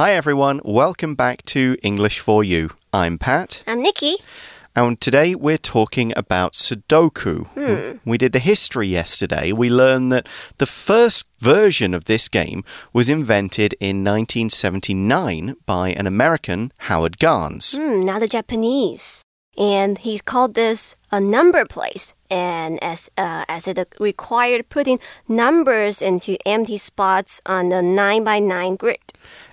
Hi, everyone. Welcome back to English for You. I'm Pat. I'm Nikki. And today we're talking about Sudoku. Hmm. We did the history yesterday. We learned that the first version of this game was invented in 1979 by an American, Howard Garns. Hmm, not the Japanese. And he called this a number place. And as uh, as it required putting numbers into empty spots on the 9 by 9 grid.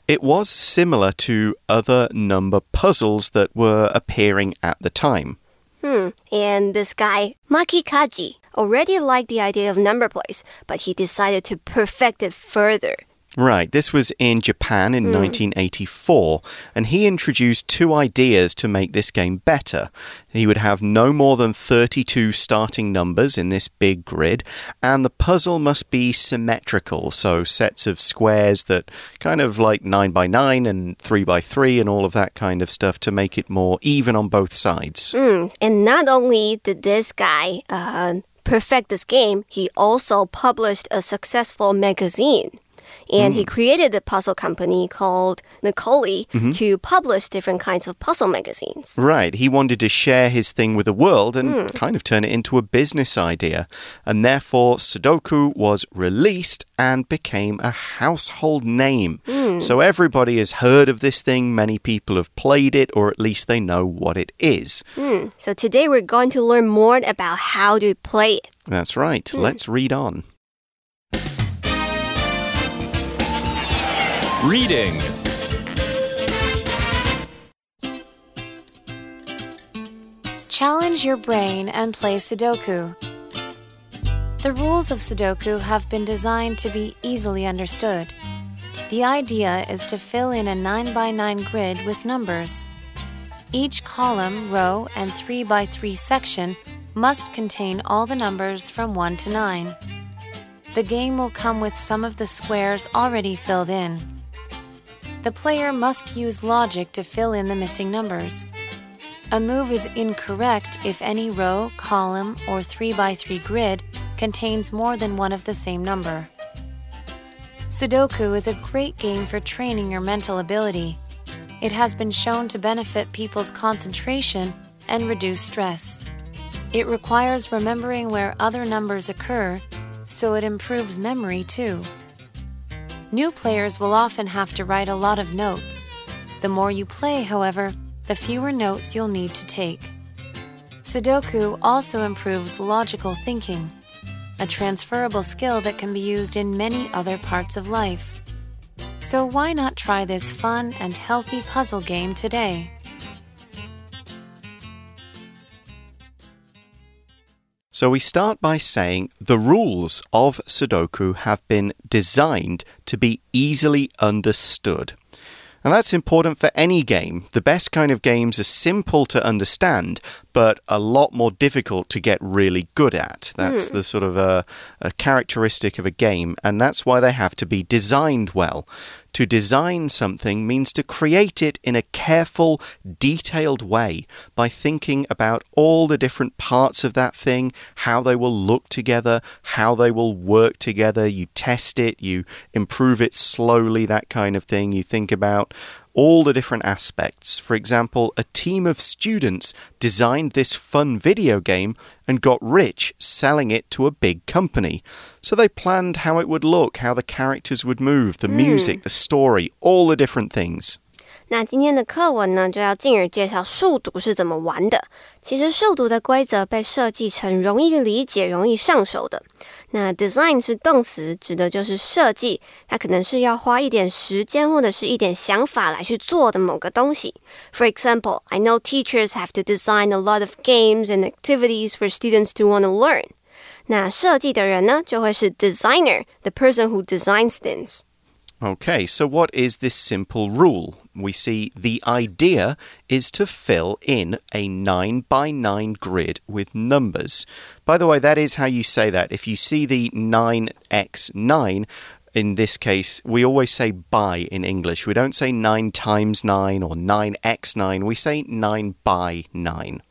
It was similar to other number puzzles that were appearing at the time. Hmm. And this guy, Maki Kaji, already liked the idea of number place, but he decided to perfect it further. Right, this was in Japan in 1984, and he introduced two ideas to make this game better. He would have no more than 32 starting numbers in this big grid, and the puzzle must be symmetrical, so sets of squares that kind of like 9 by 9 and 3 by 3 and all of that kind of stuff to make it more even on both sides. Hmm. And not only did this guy uh, perfect this game, he also published a successful magazine. And he mm. created a puzzle company called Nikoli mm-hmm. to publish different kinds of puzzle magazines. Right. He wanted to share his thing with the world and hmm. kind of turn it into a business idea. And therefore, Sudoku was released and became a household name. Hmm. So everybody has heard of this thing. Many people have played it, or at least they know what it is. Hmm. So today we're going to learn more about how to play it. That's right. Hmm. Let's read on. Reading. Challenge your brain and play Sudoku. The rules of Sudoku have been designed to be easily understood. The idea is to fill in a 9 by 9 grid with numbers. Each column, row, and 3 by 3 section must contain all the numbers from 1 to 9. The game will come with some of the squares already filled in. The player must use logic to fill in the missing numbers. A move is incorrect if any row, column, or 3 by 3 grid contains more than one of the same number. Sudoku is a great game for training your mental ability. It has been shown to benefit people's concentration and reduce stress. It requires remembering where other numbers occur, so it improves memory too. New players will often have to write a lot of notes. The more you play, however, the fewer notes you'll need to take. Sudoku also improves logical thinking, a transferable skill that can be used in many other parts of life. So, why not try this fun and healthy puzzle game today? So we start by saying the rules of Sudoku have been designed to be easily understood. And that's important for any game. The best kind of games are simple to understand, but a lot more difficult to get really good at. That's hmm. the sort of a, a characteristic of a game, and that's why they have to be designed well. To design something means to create it in a careful, detailed way by thinking about all the different parts of that thing, how they will look together, how they will work together. You test it, you improve it slowly, that kind of thing. You think about all the different aspects. For example, a team of students designed this fun video game and got rich selling it to a big company. So they planned how it would look, how the characters would move, the music, the story, all the different things. 那今天的课文呢，就要进而介绍数独是怎么玩的。其实数独的规则被设计成容易理解、容易上手的。 那 design 是动词，指的就是设计，它可能是要花一点时间或者是一点想法来去做的某个东西。For example, I know teachers have to design a lot of games and activities for students to want to learn. 那设计的人呢，就会是 designer，the person who designs things。 Okay, so what is this simple rule? We see the idea is to fill in a 9 by 9 grid with numbers. By the way, that is how you say that. If you see the 9x9, in this case, we always say by in English. We don't say 9 times 9 or 9x9. We say 9 by 9.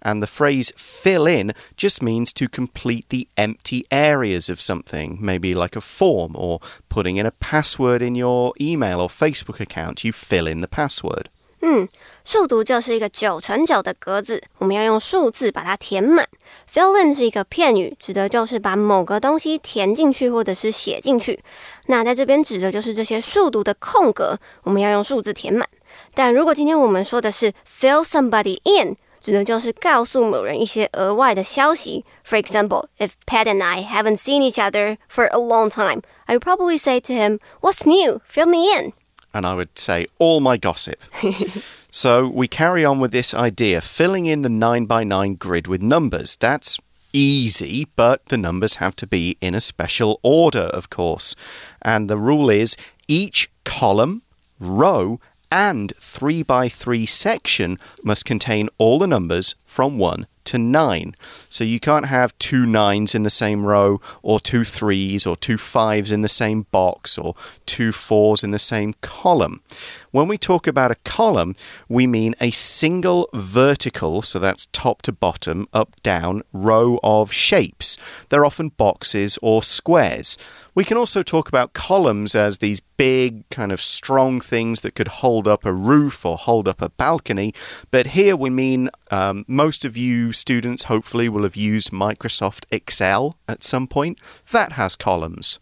And the phrase fill in just means to complete the empty areas of something, maybe like a form or putting in a password in your email or Facebook account. You fill in the password. 嗯，数独就是一个九乘九的格子，我们要用数字把它填满。Fill in 是一个片语，指的就是把某个东西填进去或者是写进去。那在这边指的就是这些数独的空格，我们要用数字填满。但如果今天我们说的是 fill somebody in， 指的就是告诉某人一些额外的消息。For example, if Pat and I haven't seen each other for a long time, I would probably say to him, "What's new? Fill me in." and I would say all my gossip. so we carry on with this idea, filling in the 9 by 9 grid with numbers. That's easy, but the numbers have to be in a special order, of course. And the rule is each column, row, and 3 by 3 section must contain all the numbers from 1 to 9. So you can't have two nines in the same row, or two threes, or two fives in the same box, or two fours in the same column. When we talk about a column, we mean a single vertical, so that's top to bottom, up, down, row of shapes. They're often boxes or squares. We can also talk about columns as these big, kind of strong things that could hold up a roof or hold up a balcony. But here we mean um, most of you students hopefully will have used Microsoft Excel at some point. That has columns.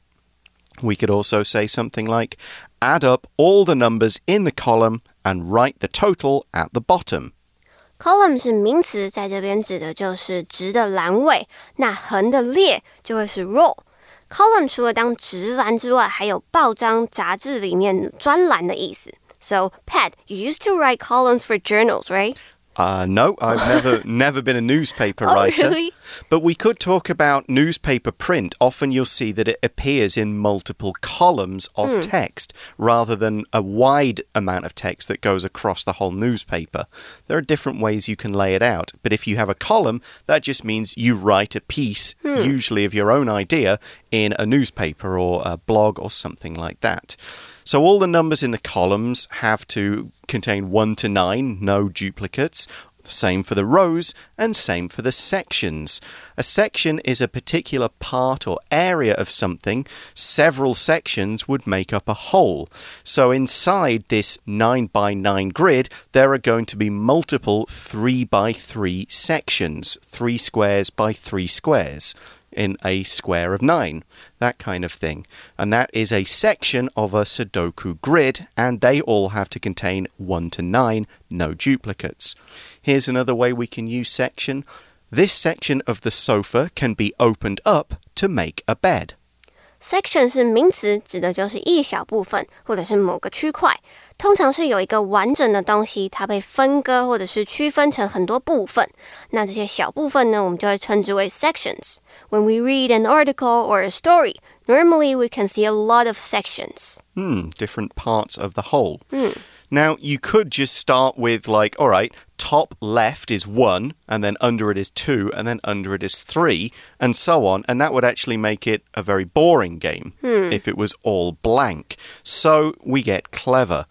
We could also say something like add up all the numbers in the column and write the total at the bottom. Column 是名词，在这边指的就是直的栏位，那横的列就会是 row。 Column 除了当直栏之外，还有报章、杂志里面专栏的意思。So, Pat, you used to write columns for journals, right? Uh, no, I've never never been a newspaper oh, writer. Really? But we could talk about newspaper print. Often you'll see that it appears in multiple columns of mm. text rather than a wide amount of text that goes across the whole newspaper. There are different ways you can lay it out. But if you have a column, that just means you write a piece, mm. usually of your own idea, in a newspaper or a blog or something like that. So all the numbers in the columns have to contain 1 to 9, no duplicates. Same for the rows and same for the sections. A section is a particular part or area of something. Several sections would make up a whole. So inside this 9 by 9 grid, there are going to be multiple 3 by 3 sections, 3 squares by 3 squares in a square of nine, that kind of thing. And that is a section of a Sudoku grid, and they all have to contain 1 to 9, no duplicates. Here's another way we can use section. This section of the sofa can be opened up to make a bed. Section 是名词，指的就是一小部分或者是某个区块。通常是有一个完整的东西，它被分割或者是区分成很多部分。那这些小部分呢，我们就会称之为 sections。When we read an article or a story, normally we can see a lot of sections. Hmm, different parts of the whole. Hmm. Now, you could just start with, like, all right, top left is one, and then under it is two, and then under it is three, and so on. And that would actually make it a very boring game hmm. if it was all blank. So we get clever.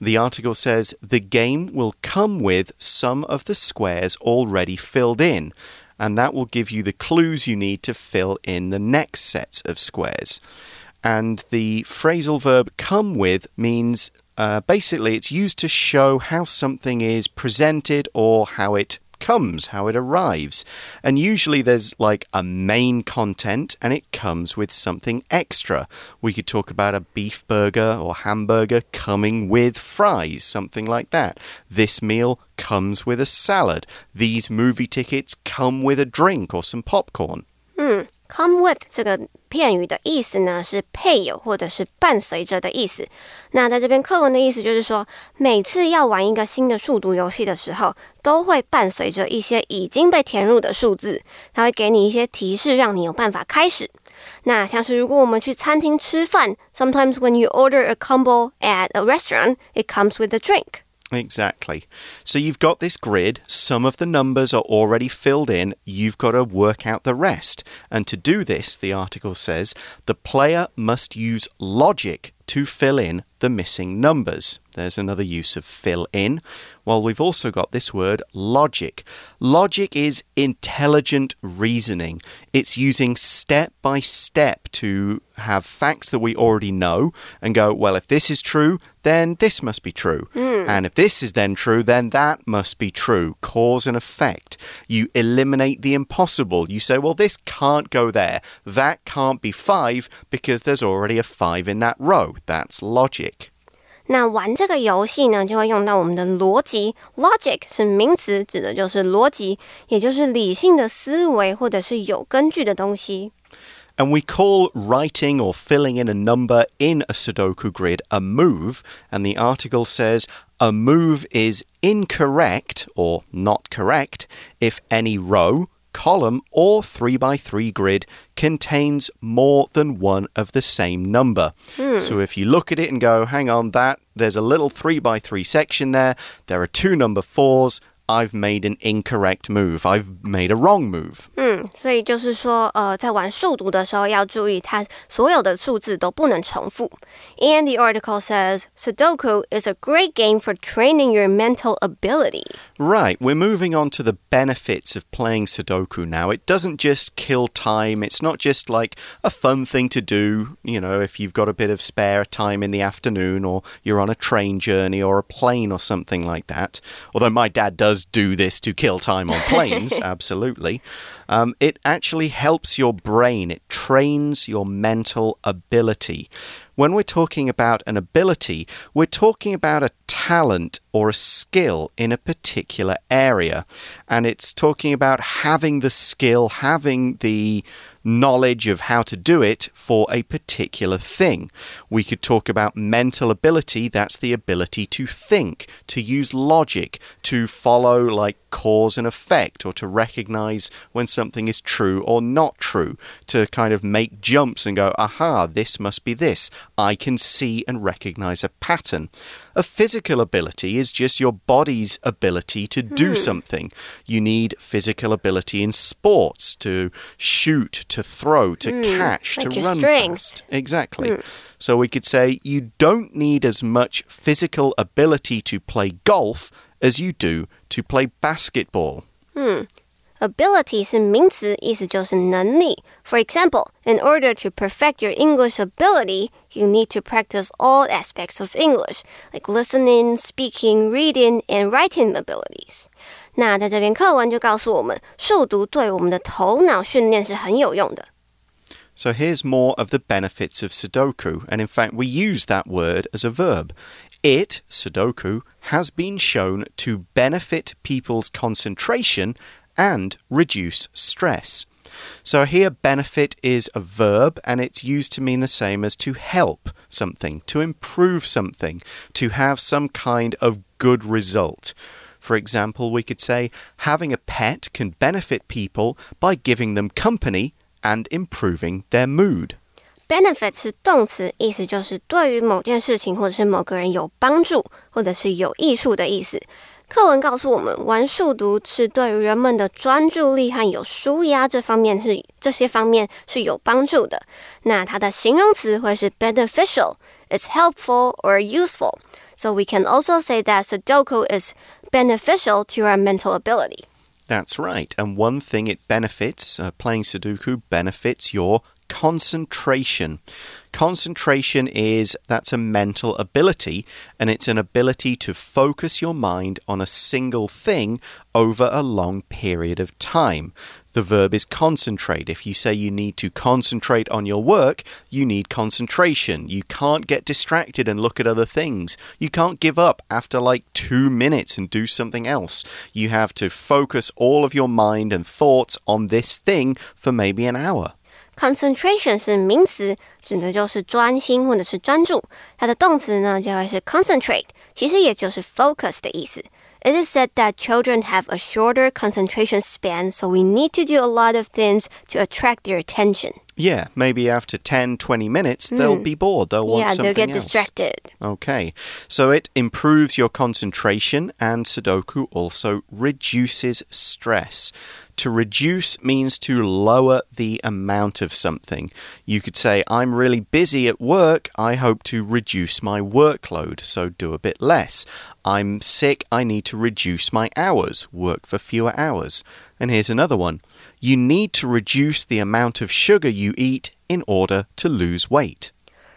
The article says the game will come with some of the squares already filled in, and that will give you the clues you need to fill in the next set of squares. And the phrasal verb come with means uh, basically, it's used to show how something is presented or how it comes, how it arrives. And usually there's like a main content and it comes with something extra. We could talk about a beef burger or hamburger coming with fries, something like that. This meal comes with a salad. These movie tickets come with a drink or some popcorn. 嗯，come with 这个片语的意思呢是配有或者是伴随着的意思。那在这边课文的意思就是说，每次要玩一个新的数独游戏的时候，都会伴随着一些已经被填入的数字，它会给你一些提示，让你有办法开始。那像是如果我们去餐厅吃饭，sometimes when you order a combo at a restaurant, it comes with a drink. Exactly. So you've got this grid, some of the numbers are already filled in, you've got to work out the rest. And to do this, the article says, the player must use logic to fill in the missing numbers. There's another use of fill in. Well, we've also got this word logic. Logic is intelligent reasoning, it's using step by step to have facts that we already know and go, well, if this is true, then this must be true. Mm. And if this is then true, then that must be true. Cause and effect. You eliminate the impossible. You say, well, this can't go there. That can't be five because there's already a five in that row That's logic. 那玩这个游戏呢，就会用到我们的逻辑。Logic 是名词，指的就是逻辑，也就是理性的思维或者是有根据的东西。And we call writing or filling in a number in a Sudoku grid a move. And the article says a move is incorrect or not correct if any row, column, or 3 by 3 grid contains more than one of the same number. Hmm. So if you look at it and go, hang on, that there's a little 3 by 3 section there, there are two number 4s. I've made an incorrect move. I've made a wrong move. 嗯，所以就是说，呃，在玩数独的时候要注意，它所有的数字都不能重复。And the article says Sudoku is a great game for training your mental ability. Right, we're moving on to the benefits of playing Sudoku now. It doesn't just kill time, it's not just like a fun thing to do, you know, if you've got a bit of spare time in the afternoon or you're on a train journey or a plane or something like that. Although my dad does do this to kill time on planes, absolutely. Um, it actually helps your brain, it trains your mental ability. When we're talking about an ability, we're talking about a talent or a skill in a particular area. And it's talking about having the skill, having the knowledge of how to do it for a particular thing. We could talk about mental ability, that's the ability to think, to use logic, to follow like cause and effect, or to recognize when something is true or not true, to kind of make jumps and go, aha, this must be this. I can see and recognize a pattern. A physical ability is just your body's ability to do hmm. something. You need physical ability in sports to shoot, to throw, to hmm. catch, like to run strength. fast. Exactly. Hmm. So we could say you don't need as much physical ability to play golf as you do to play basketball. Ability 是名词，意思就是能力。For example, in order to perfect your English ability, you need to practice all aspects of English, like listening, speaking, reading, and writing abilities. 那在这篇课文就告诉我们，数独对我们的头脑训练是很有用的。 So here's more of the benefits of Sudoku, and in fact, we use that word as a verb. It, Sudoku, has been shown to benefit people's concentration and reduce stress. So here, benefit is a verb and it's used to mean the same as to help something, to improve something, to have some kind of good result. For example, we could say having a pet can benefit people by giving them company and improving their mood. Benefit 是动词，意思就是对于某件事情或者是某个人有帮助，或者是有益处的意思。 课文告诉我们，玩数独是对于人们的专注力和有舒压这方面是这些方面是有帮助的。那它的形容词会是 beneficial，it's helpful or useful。So we can also say that Sudoku is beneficial to our mental ability. That's right. And one thing it benefits, uh, playing Sudoku benefits your concentration. Concentration is that's a mental ability and it's an ability to focus your mind on a single thing over a long period of time. The verb is concentrate. If you say you need to concentrate on your work, you need concentration. You can't get distracted and look at other things. You can't give up after like two minutes and do something else. You have to focus all of your mind and thoughts on this thing for maybe an hour Concentration 是名词，指的就是专心或者是专注。它的动词呢就会是 concentrate，其实也就是 focus 的意思。 It is said that children have a shorter concentration span, so we need to do a lot of things to attract their attention. Yeah, maybe after 10, 20 minutes, they'll be bored. They'll want Hmm. yeah, something they'll get else. distracted. Okay, so it improves your concentration, and Sudoku also reduces stress. To reduce means to lower the amount of something. You could say, I'm really busy at work, I hope to reduce my workload, so do a bit less. I'm sick, I need to reduce my hours, work for fewer hours. And here's another one you need to reduce the amount of sugar you eat in order to lose weight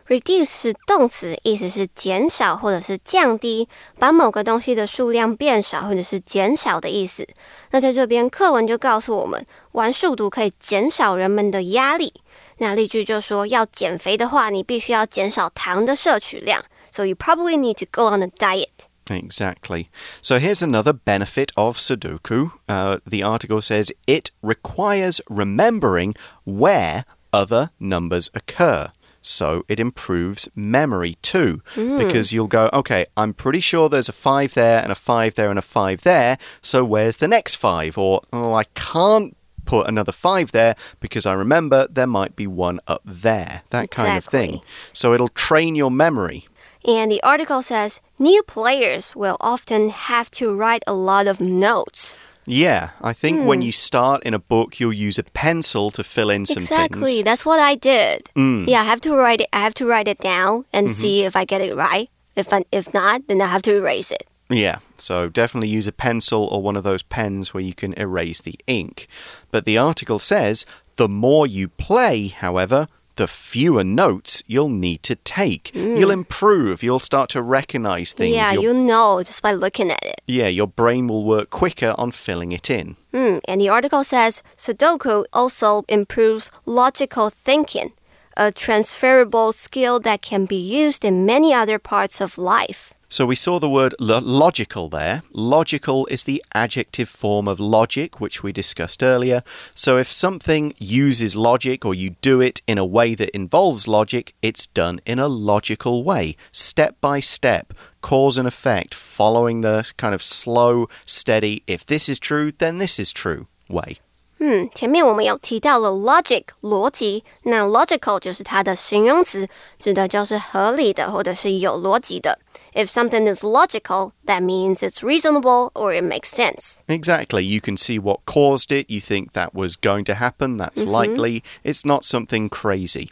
Reduce 是动词，意思是减少或者是降低，把某个东西的数量变少或者是减少的意思。那在这边课文就告诉我们，玩数独可以减少人们的压力。那例句就说，要减肥的话，你必须要减少糖的摄取量。So you probably need to go on a diet. Exactly. So here's another benefit of Sudoku. Uh, the article says it requires remembering where other numbers occur. So it improves memory too. Mm. Because you'll go, okay, I'm pretty sure there's a five there and a five there and a five there. So where's the next five? Or, oh, I can't put another five there because I remember there might be one up there. That kind of thing. So it'll train your memory. And the article says new players will often have to write a lot of notes. Yeah, I think when you start in a book, you'll use a pencil to fill in some exactly. things. Mm. That's what I did. Yeah, I have to write it. I have to write it down and Mm-hmm. see if I get it right. If I, if not, then I have to erase it. Yeah, so definitely use a pencil or one of those pens where you can erase the ink. But the article says the more you play, however, the fewer notes you'll need to take. You'll improve, you'll start to recognize things. Mm. yeah, Your- you know just by looking at it. yeah, your brain will work quicker on filling it in. Hmm, And the article says Sudoku also improves logical thinking, a transferable skill that can be used in many other parts of life. So we saw the word lo- logical there. Logical is the adjective form of logic, which we discussed earlier. So if something uses logic or you do it in a way that involves logic, it's done in a logical way, step by step, cause and effect, following the kind of slow, steady, if this is true, then this is true way. 嗯，前面我们有提到了 logic 逻辑，那 logical 就是它的形容词，指的就是合理的或者是有逻辑的。 If something is logical, that means it's reasonable or it makes sense. Exactly. You can see what caused it. You think that was going to happen. That's mm-hmm. likely. It's not something crazy.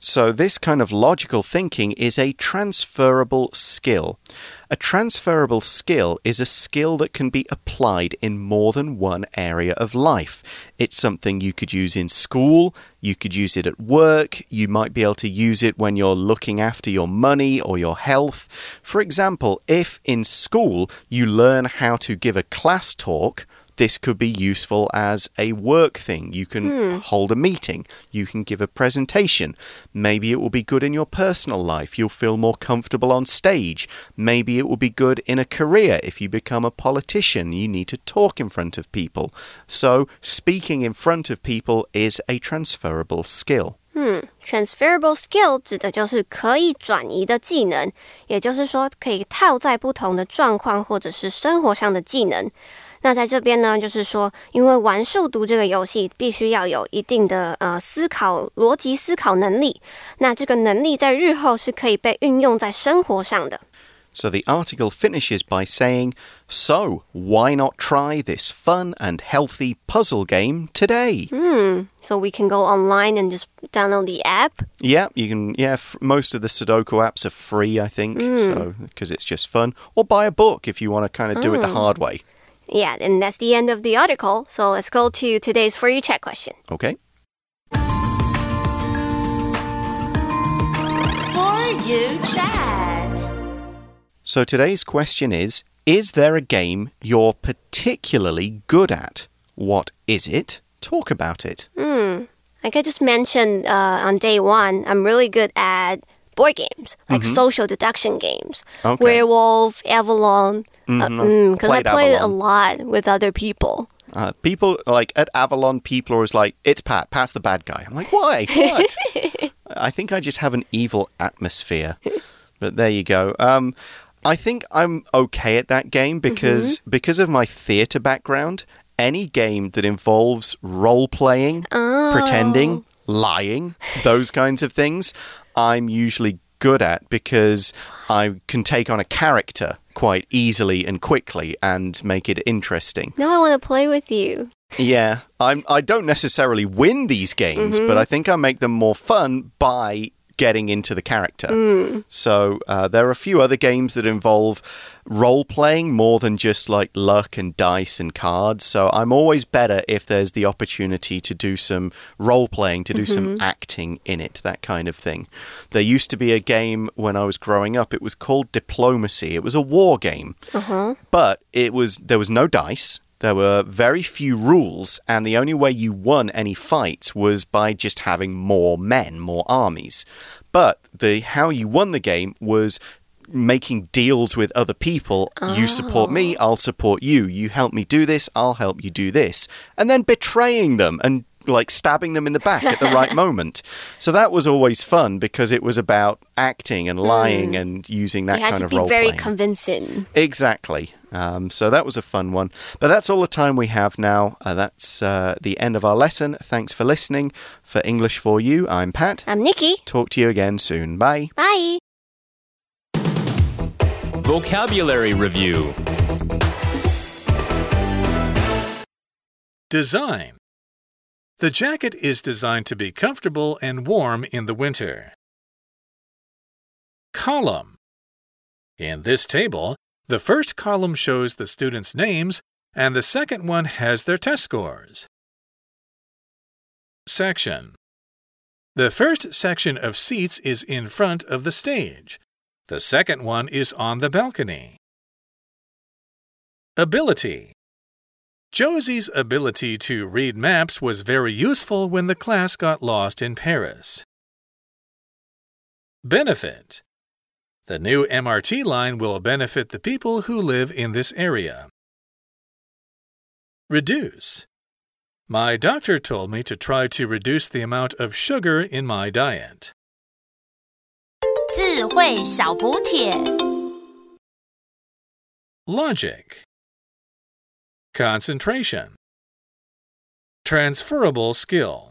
So, this kind of logical thinking is a transferable skill. A transferable skill is a skill that can be applied in more than one area of life. It's something you could use in school, you could use it at work, you might be able to use it when you're looking after your money or your health. For example, if in school you learn how to give a class talk, this could be useful as a work thing. You can hold a meeting, you can give a presentation. Maybe it will be good in your personal life. You'll feel more comfortable on stage. Maybe it will be good in a career. If you become a politician, you need to talk in front of people. So, speaking in front of people is a transferable skill. Transferable skill 指的就是可以转移的技能，也就是说可以套在不同的状况或者是生活上的技能。 那在这边呢，就是说，因为玩数独这个游戏必须要有一定的呃思考逻辑思考能力，那这个能力在日后是可以被运用在生活上的。 So the article finishes by saying, So, why not try this fun and healthy puzzle game today? So we can go online and just download the app. Yeah, you can. Yeah, f- most of the Sudoku apps are free, I think, so because it's just fun. Or buy a book if you want to kind of do it the hard way. Yeah, and that's the end of the article. So let's go to today's For You Chat question. Okay. For you chat. So today's question is: Is there a game you're particularly good at? What is it? Talk about it. Like I just mentioned uh, on day one, I'm really good at board games, like mm-hmm. social deduction games. Okay. Werewolf, Avalon. Uh, mm-hmm. mm, because I Played it a lot with other people. Uh, people like at Avalon, people are always like, "It's Pat, Pat's the bad guy." I'm like, "Why? What?" I think I just have an evil atmosphere. But there you go. Um, I think I'm okay at that game because mm-hmm. because of my theatre background. Any game that involves role playing, oh. pretending, lying, those kinds of things, I'm usually good at because I can take on a character quite easily and quickly and make it interesting. Now I want to play with you. Yeah, I'm. I don't necessarily win these games, mm-hmm. but I think I make them more fun by getting into the character. Hmm. So uh, there are a few other games that involve role playing more than just like luck and dice and cards. So I'm always better if there's the opportunity to do some role playing, to do some mm-hmm. acting in it, that kind of thing. There used to be a game when I was growing up. It was called Diplomacy. It was a war game, uh-huh. but it was there was no dice. There were very few rules, and the only way you won any fights was by just having more men, more armies. But the how you won the game was making deals with other people. You support me, oh. I'll support you. You help me do this, I'll help you do this. And then betraying them and like stabbing them in the back at the right moment. So that was always fun because it was about acting and lying mm. and using that You had to be very playing. convincing. Exactly. Um, so that was a fun one. But that's all the time we have now. Uh, that's uh, the end of our lesson. Thanks for listening. For English for You, I'm Pat. I'm Nikki. Talk to you again soon. Bye. Bye. Vocabulary Review Design The jacket is designed to be comfortable and warm in the winter. Column In this table, the first column shows the students' names and the second one has their test scores. Section The first section of seats is in front of the stage. The second one is on the balcony. Ability Josie's ability to read maps was very useful when the class got lost in Paris. Benefit The new MRT line will benefit the people who live in this area. Reduce My doctor told me to try to reduce the amount of sugar in my diet. 智慧小补帖。 Logic Concentration Transferable skill